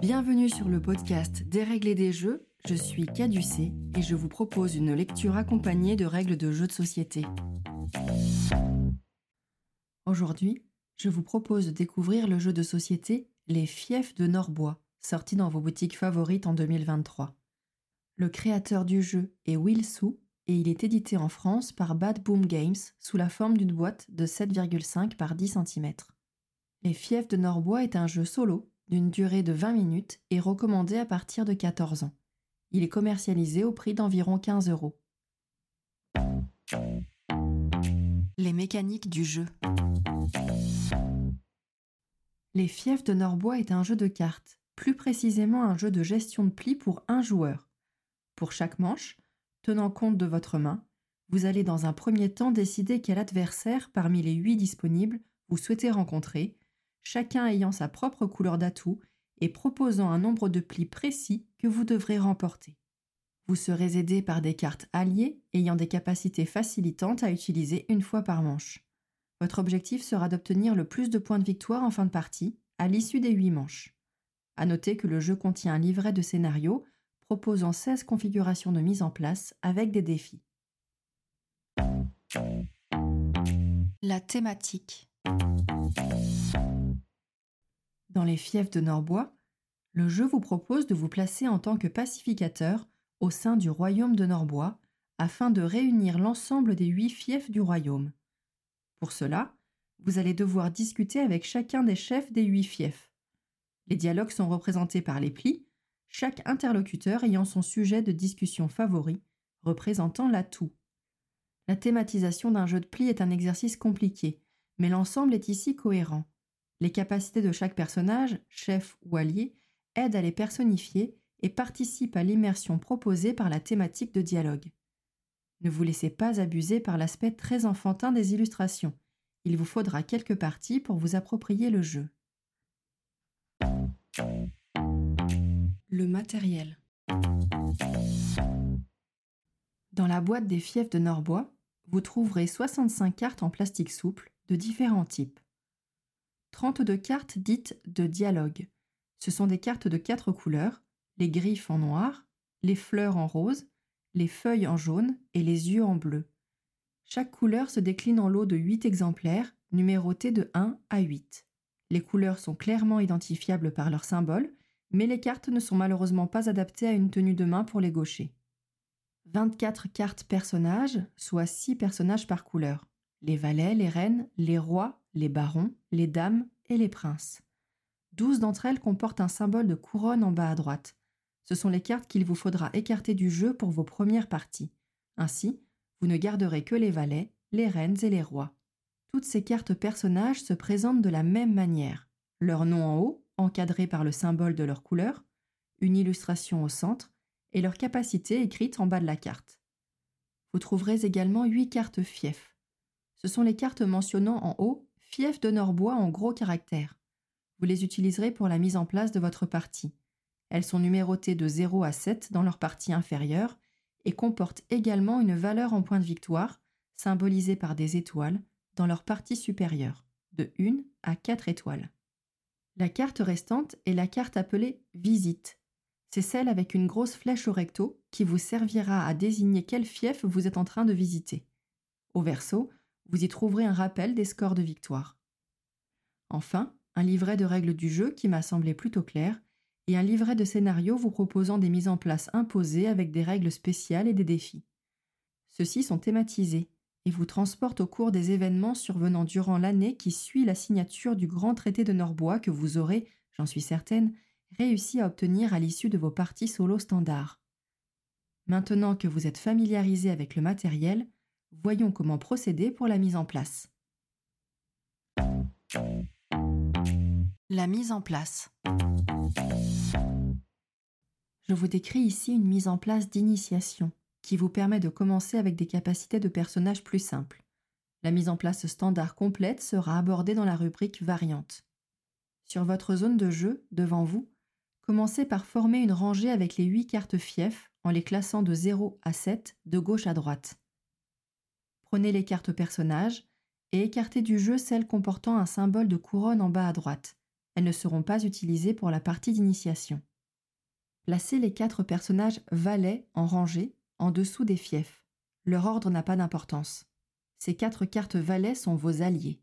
Bienvenue sur le podcast Dérégler des jeux, je suis Caducé et je vous propose une lecture accompagnée de règles de jeux de société. Aujourd'hui, je vous propose de découvrir le jeu de société Les Fiefs de Norbois, sorti dans vos boutiques favorites en 2023. Le créateur du jeu est Will Sou et il est édité en France par Bad Boom Games sous la forme d'une boîte de 7,5 par 10 cm. Les Fiefs de Norbois est un jeu solo d'une durée de 20 minutes et recommandé à partir de 14 ans. Il est commercialisé au prix d'environ 15 euros. Les mécaniques du jeu. Les Fiefs de Norbois est un jeu de cartes, plus précisément un jeu de gestion de plis pour un joueur. Pour chaque manche, tenant compte de votre main, vous allez dans un premier temps décider quel adversaire parmi les huit disponibles vous souhaitez rencontrer chacun ayant sa propre couleur d'atout et proposant un nombre de plis précis que vous devrez remporter. Vous serez aidé par des cartes alliées ayant des capacités facilitantes à utiliser une fois par manche. Votre objectif sera d'obtenir le plus de points de victoire en fin de partie, à l'issue des huit manches. À noter que le jeu contient un livret de scénario proposant 16 configurations de mise en place avec des défis. La thématique. Dans les fiefs de Norbois, le jeu vous propose de vous placer en tant que pacificateur au sein du royaume de Norbois afin de réunir l'ensemble des huit fiefs du royaume. Pour cela, vous allez devoir discuter avec chacun des chefs des huit fiefs. Les dialogues sont représentés par les plis, chaque interlocuteur ayant son sujet de discussion favori, représentant l'atout. La thématisation d'un jeu de plis est un exercice compliqué, mais l'ensemble est ici cohérent. Les capacités de chaque personnage, chef ou allié, aident à les personnifier et participent à l'immersion proposée par la thématique de dialogue. Ne vous laissez pas abuser par l'aspect très enfantin des illustrations. Il vous faudra quelques parties pour vous approprier le jeu. Le matériel. Dans la boîte des fiefs de Norbois, vous trouverez 65 cartes en plastique souple de différents types. 32 cartes dites de dialogue. Ce sont des cartes de quatre couleurs, les griffes en noir, les fleurs en rose, les feuilles en jaune et les yeux en bleu. Chaque couleur se décline en lot de 8 exemplaires, numérotés de 1 à 8. Les couleurs sont clairement identifiables par leurs symboles, mais les cartes ne sont malheureusement pas adaptées à une tenue de main pour les gauchers. 24 cartes personnages, soit 6 personnages par couleur. Les valets, les reines, les rois, les barons, les dames et les princes. Douze d'entre elles comportent un symbole de couronne en bas à droite. Ce sont les cartes qu'il vous faudra écarter du jeu pour vos premières parties. Ainsi, vous ne garderez que les valets, les reines et les rois. Toutes ces cartes personnages se présentent de la même manière. Leur nom en haut, encadré par le symbole de leur couleur, une illustration au centre, et leur capacité écrite en bas de la carte. Vous trouverez également huit cartes fiefs. Ce sont les cartes mentionnant en haut fief de Norbois en gros caractères. Vous les utiliserez pour la mise en place de votre partie. Elles sont numérotées de 0 à 7 dans leur partie inférieure et comportent également une valeur en point de victoire, symbolisée par des étoiles, dans leur partie supérieure, de 1 à 4 étoiles. La carte restante est la carte appelée Visite. C'est celle avec une grosse flèche au recto qui vous servira à désigner quel fief vous êtes en train de visiter. Au verso, vous y trouverez un rappel des scores de victoire. Enfin, un livret de règles du jeu qui m'a semblé plutôt clair, et un livret de scénario vous proposant des mises en place imposées avec des règles spéciales et des défis. Ceux-ci sont thématisés et vous transportent au cours des événements survenant durant l'année qui suit la signature du grand traité de Norbois que vous aurez, j'en suis certaine, réussi à obtenir à l'issue de vos parties solo standards. Maintenant que vous êtes familiarisé avec le matériel, Voyons comment procéder pour la mise en place. La mise en place. Je vous décris ici une mise en place d'initiation qui vous permet de commencer avec des capacités de personnage plus simples. La mise en place standard complète sera abordée dans la rubrique variante. Sur votre zone de jeu, devant vous, commencez par former une rangée avec les 8 cartes fiefs en les classant de 0 à 7 de gauche à droite. Prenez les cartes personnages et écartez du jeu celles comportant un symbole de couronne en bas à droite. elles ne seront pas utilisées pour la partie d'initiation. Placez les quatre personnages valets en rangée en dessous des fiefs. Leur ordre n'a pas d'importance. Ces quatre cartes valets sont vos alliés.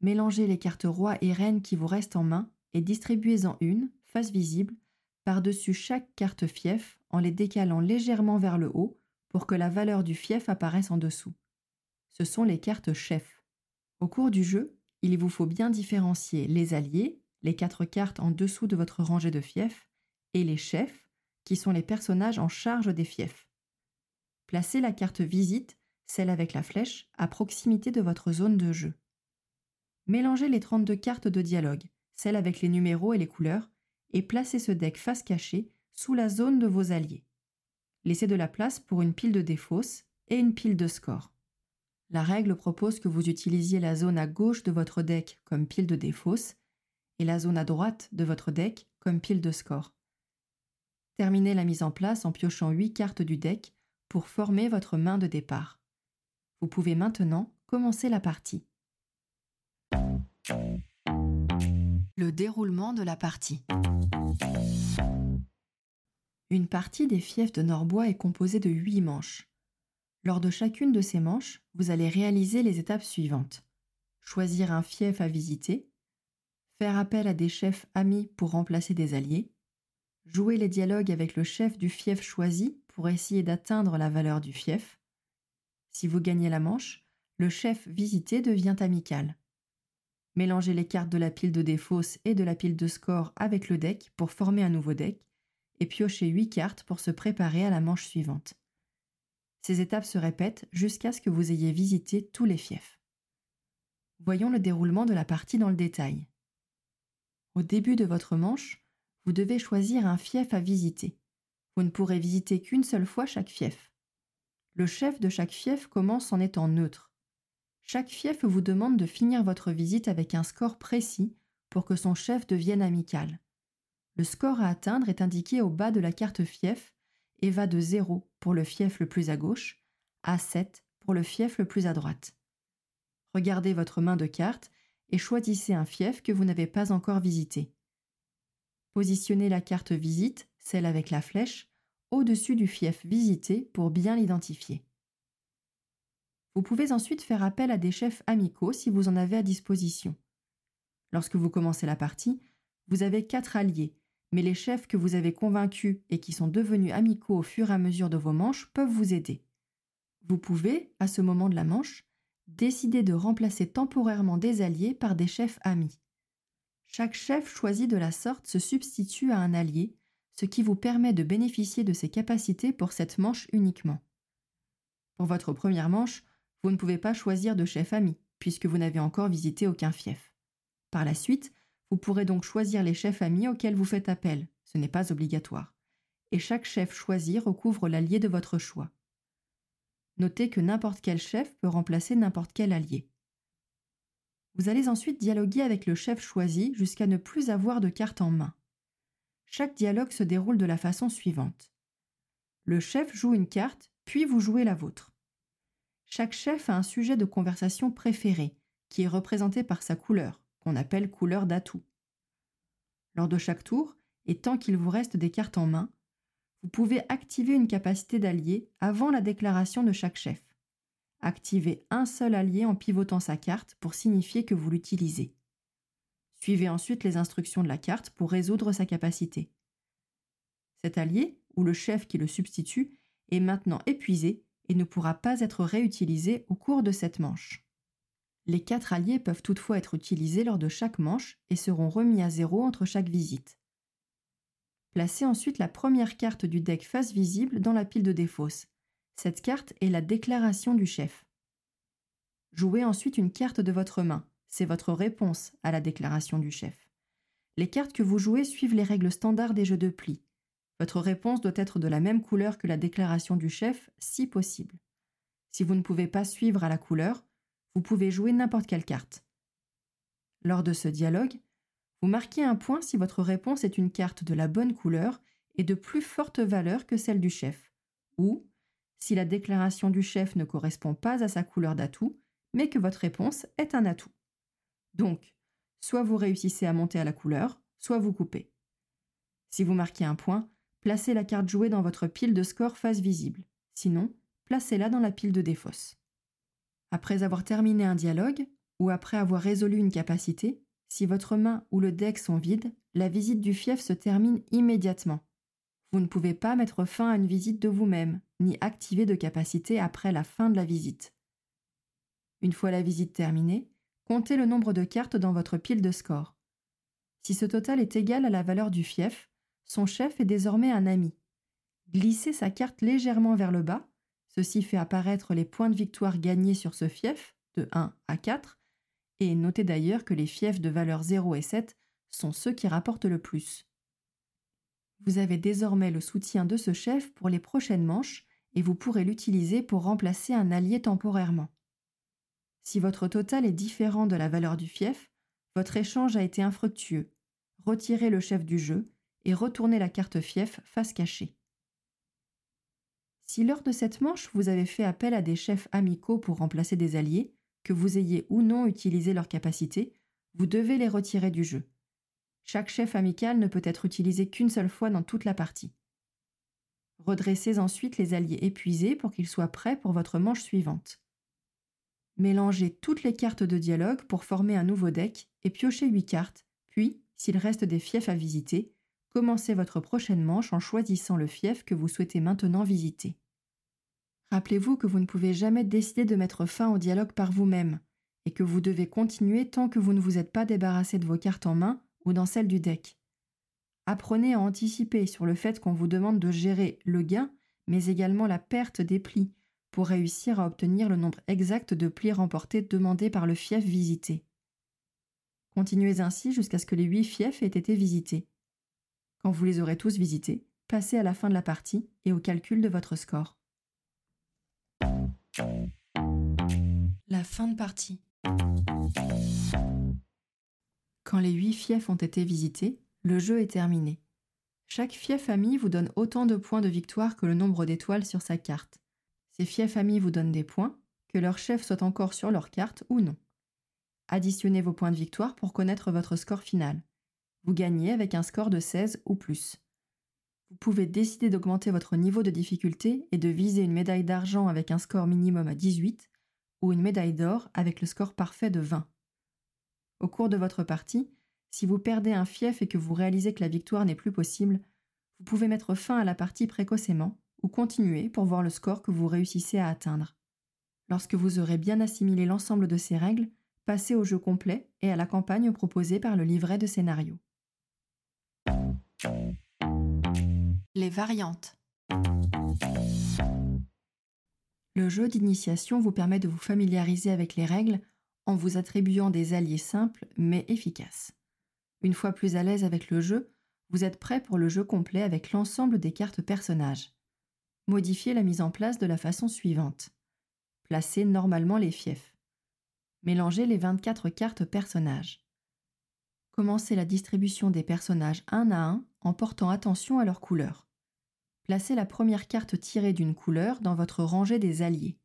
Mélangez les cartes roi et reine qui vous restent en main et distribuez-en une, face visible, par-dessus chaque carte fief en les décalant légèrement vers le haut pour que la valeur du fief apparaisse en dessous. Ce sont les cartes chefs. Au cours du jeu, il vous faut bien différencier les alliés, les quatre cartes en dessous de votre rangée de fiefs, et les chefs, qui sont les personnages en charge des fiefs. Placez la carte visite, celle avec la flèche, à proximité de votre zone de jeu. Mélangez les 32 cartes de dialogue, celles avec les numéros et les couleurs, et placez ce deck face cachée sous la zone de vos alliés. Laissez de la place pour une pile de défausse et une pile de score. La règle propose que vous utilisiez la zone à gauche de votre deck comme pile de défausse et la zone à droite de votre deck comme pile de score. Terminez la mise en place en piochant 8 cartes du deck pour former votre main de départ. Vous pouvez maintenant commencer la partie. Le déroulement de la partie. Une partie des fiefs de Norbois est composée de 8 manches. Lors de chacune de ces manches, vous allez réaliser les étapes suivantes. Choisir un fief à visiter, faire appel à des chefs amis pour remplacer des alliés, jouer les dialogues avec le chef du fief choisi pour essayer d'atteindre la valeur du fief. Si vous gagnez la manche, le chef visité devient amical. Mélangez les cartes de la pile de défausse et de la pile de score avec le deck pour former un nouveau deck et piochez 8 cartes pour se préparer à la manche suivante. Ces étapes se répètent jusqu'à ce que vous ayez visité tous les fiefs. Voyons le déroulement de la partie dans le détail. Au début de votre manche, vous devez choisir un fief à visiter. Vous ne pourrez visiter qu'une seule fois chaque fief. Le chef de chaque fief commence en étant neutre. Chaque fief vous demande de finir votre visite avec un score précis pour que son chef devienne amical. Le score à atteindre est indiqué au bas de la carte fief et va de 0 pour le fief le plus à gauche à 7 pour le fief le plus à droite. Regardez votre main de carte et choisissez un fief que vous n'avez pas encore visité. Positionnez la carte visite, celle avec la flèche, au-dessus du fief visité pour bien l'identifier. Vous pouvez ensuite faire appel à des chefs amicaux si vous en avez à disposition. Lorsque vous commencez la partie, vous avez quatre alliés mais les chefs que vous avez convaincus et qui sont devenus amicaux au fur et à mesure de vos manches peuvent vous aider. Vous pouvez, à ce moment de la manche, décider de remplacer temporairement des alliés par des chefs amis. Chaque chef choisi de la sorte se substitue à un allié, ce qui vous permet de bénéficier de ses capacités pour cette manche uniquement. Pour votre première manche, vous ne pouvez pas choisir de chef ami, puisque vous n'avez encore visité aucun fief. Par la suite, vous pourrez donc choisir les chefs amis auxquels vous faites appel, ce n'est pas obligatoire. Et chaque chef choisi recouvre l'allié de votre choix. Notez que n'importe quel chef peut remplacer n'importe quel allié. Vous allez ensuite dialoguer avec le chef choisi jusqu'à ne plus avoir de carte en main. Chaque dialogue se déroule de la façon suivante. Le chef joue une carte, puis vous jouez la vôtre. Chaque chef a un sujet de conversation préféré, qui est représenté par sa couleur qu'on appelle couleur d'atout. Lors de chaque tour, et tant qu'il vous reste des cartes en main, vous pouvez activer une capacité d'allié avant la déclaration de chaque chef. Activez un seul allié en pivotant sa carte pour signifier que vous l'utilisez. Suivez ensuite les instructions de la carte pour résoudre sa capacité. Cet allié, ou le chef qui le substitue, est maintenant épuisé et ne pourra pas être réutilisé au cours de cette manche. Les quatre alliés peuvent toutefois être utilisés lors de chaque manche et seront remis à zéro entre chaque visite. Placez ensuite la première carte du deck face visible dans la pile de défausse. Cette carte est la déclaration du chef. Jouez ensuite une carte de votre main. C'est votre réponse à la déclaration du chef. Les cartes que vous jouez suivent les règles standards des jeux de pli. Votre réponse doit être de la même couleur que la déclaration du chef, si possible. Si vous ne pouvez pas suivre à la couleur, vous pouvez jouer n'importe quelle carte. Lors de ce dialogue, vous marquez un point si votre réponse est une carte de la bonne couleur et de plus forte valeur que celle du chef, ou si la déclaration du chef ne correspond pas à sa couleur d'atout, mais que votre réponse est un atout. Donc, soit vous réussissez à monter à la couleur, soit vous coupez. Si vous marquez un point, placez la carte jouée dans votre pile de score face visible. Sinon, placez-la dans la pile de défausse. Après avoir terminé un dialogue, ou après avoir résolu une capacité, si votre main ou le deck sont vides, la visite du fief se termine immédiatement. Vous ne pouvez pas mettre fin à une visite de vous-même, ni activer de capacité après la fin de la visite. Une fois la visite terminée, comptez le nombre de cartes dans votre pile de score. Si ce total est égal à la valeur du fief, son chef est désormais un ami. Glissez sa carte légèrement vers le bas, ceci fait apparaître les points de victoire gagnés sur ce fief, de 1 à 4, et notez d'ailleurs que les fiefs de valeur 0 et 7 sont ceux qui rapportent le plus. Vous avez désormais le soutien de ce chef pour les prochaines manches et vous pourrez l'utiliser pour remplacer un allié temporairement. Si votre total est différent de la valeur du fief, votre échange a été infructueux. Retirez le chef du jeu et retournez la carte fief face cachée. Si lors de cette manche vous avez fait appel à des chefs amicaux pour remplacer des alliés, que vous ayez ou non utilisé leurs capacités, vous devez les retirer du jeu. Chaque chef amical ne peut être utilisé qu'une seule fois dans toute la partie. Redressez ensuite les alliés épuisés pour qu'ils soient prêts pour votre manche suivante. Mélangez toutes les cartes de dialogue pour former un nouveau deck et piochez 8 cartes, puis, s'il reste des fiefs à visiter, commencez votre prochaine manche en choisissant le fief que vous souhaitez maintenant visiter. Rappelez-vous que vous ne pouvez jamais décider de mettre fin au dialogue par vous-même, et que vous devez continuer tant que vous ne vous êtes pas débarrassé de vos cartes en main ou dans celle du deck. Apprenez à anticiper sur le fait qu'on vous demande de gérer le gain, mais également la perte des plis, pour réussir à obtenir le nombre exact de plis remportés demandés par le fief visité. Continuez ainsi jusqu'à ce que les huit fiefs aient été visités. Quand vous les aurez tous visités, passez à la fin de la partie et au calcul de votre score. La fin de partie. Quand les huit fiefs ont été visités, le jeu est terminé. Chaque fief ami vous donne autant de points de victoire que le nombre d'étoiles sur sa carte. Ces fiefs amis vous donnent des points, que leur chef soit encore sur leur carte ou non. Additionnez vos points de victoire pour connaître votre score final. Vous gagnez avec un score de 16 ou plus. Vous pouvez décider d'augmenter votre niveau de difficulté et de viser une médaille d'argent avec un score minimum à 18 ou une médaille d'or avec le score parfait de 20. Au cours de votre partie, si vous perdez un fief et que vous réalisez que la victoire n'est plus possible, vous pouvez mettre fin à la partie précocement ou continuer pour voir le score que vous réussissez à atteindre. Lorsque vous aurez bien assimilé l'ensemble de ces règles, passez au jeu complet et à la campagne proposée par le livret de scénario. Les variantes. Le jeu d'initiation vous permet de vous familiariser avec les règles en vous attribuant des alliés simples mais efficaces. Une fois plus à l'aise avec le jeu, vous êtes prêt pour le jeu complet avec l'ensemble des cartes personnages. Modifiez la mise en place de la façon suivante. Placez normalement les fiefs. Mélangez les 24 cartes personnages. Commencez la distribution des personnages un à un en portant attention à leur couleur. Placez la première carte tirée d'une couleur dans votre rangée des alliés.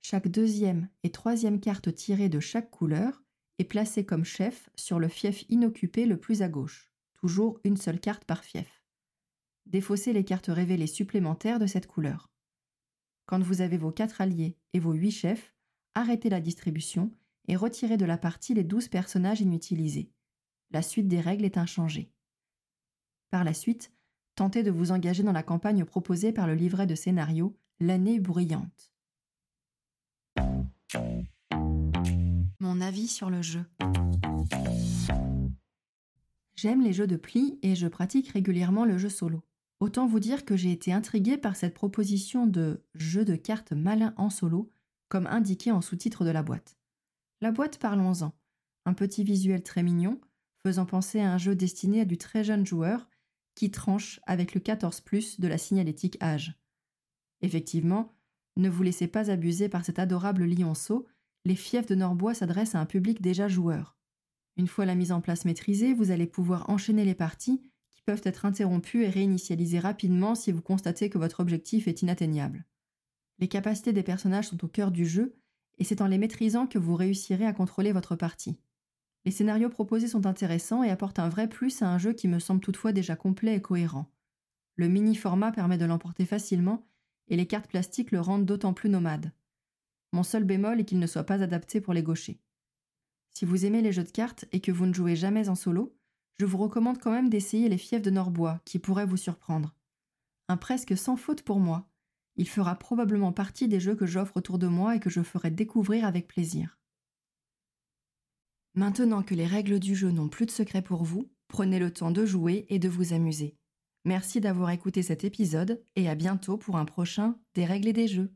Chaque deuxième et troisième carte tirée de chaque couleur est placée comme chef sur le fief inoccupé le plus à gauche, toujours une seule carte par fief. Défaussez les cartes révélées supplémentaires de cette couleur. Quand vous avez vos quatre alliés et vos huit chefs, arrêtez la distribution et retirez de la partie les douze personnages inutilisés. La suite des règles est inchangée. Par la suite, tentez de vous engager dans la campagne proposée par le livret de scénario L'année bruyante. Mon avis sur le jeu. J'aime les jeux de plis et je pratique régulièrement le jeu solo. Autant vous dire que j'ai été intriguée par cette proposition de jeu de cartes malin en solo, comme indiqué en sous-titre de la boîte. La boîte, parlons-en. Un petit visuel très mignon, faisant penser à un jeu destiné à du très jeune joueur, qui tranche avec le 14 de la signalétique âge. Effectivement, ne vous laissez pas abuser par cet adorable lionceau, les fiefs de Norbois s'adressent à un public déjà joueur. Une fois la mise en place maîtrisée, vous allez pouvoir enchaîner les parties qui peuvent être interrompues et réinitialisées rapidement si vous constatez que votre objectif est inatteignable. Les capacités des personnages sont au cœur du jeu et c'est en les maîtrisant que vous réussirez à contrôler votre partie. Les scénarios proposés sont intéressants et apportent un vrai plus à un jeu qui me semble toutefois déjà complet et cohérent. Le mini-format permet de l'emporter facilement et les cartes plastiques le rendent d'autant plus nomade. Mon seul bémol est qu'il ne soit pas adapté pour les gauchers. Si vous aimez les jeux de cartes et que vous ne jouez jamais en solo, je vous recommande quand même d'essayer les fiefs de Norbois qui pourraient vous surprendre. Un presque sans faute pour moi. Il fera probablement partie des jeux que j'offre autour de moi et que je ferai découvrir avec plaisir. Maintenant que les règles du jeu n'ont plus de secret pour vous, prenez le temps de jouer et de vous amuser. Merci d'avoir écouté cet épisode et à bientôt pour un prochain Des règles et des jeux.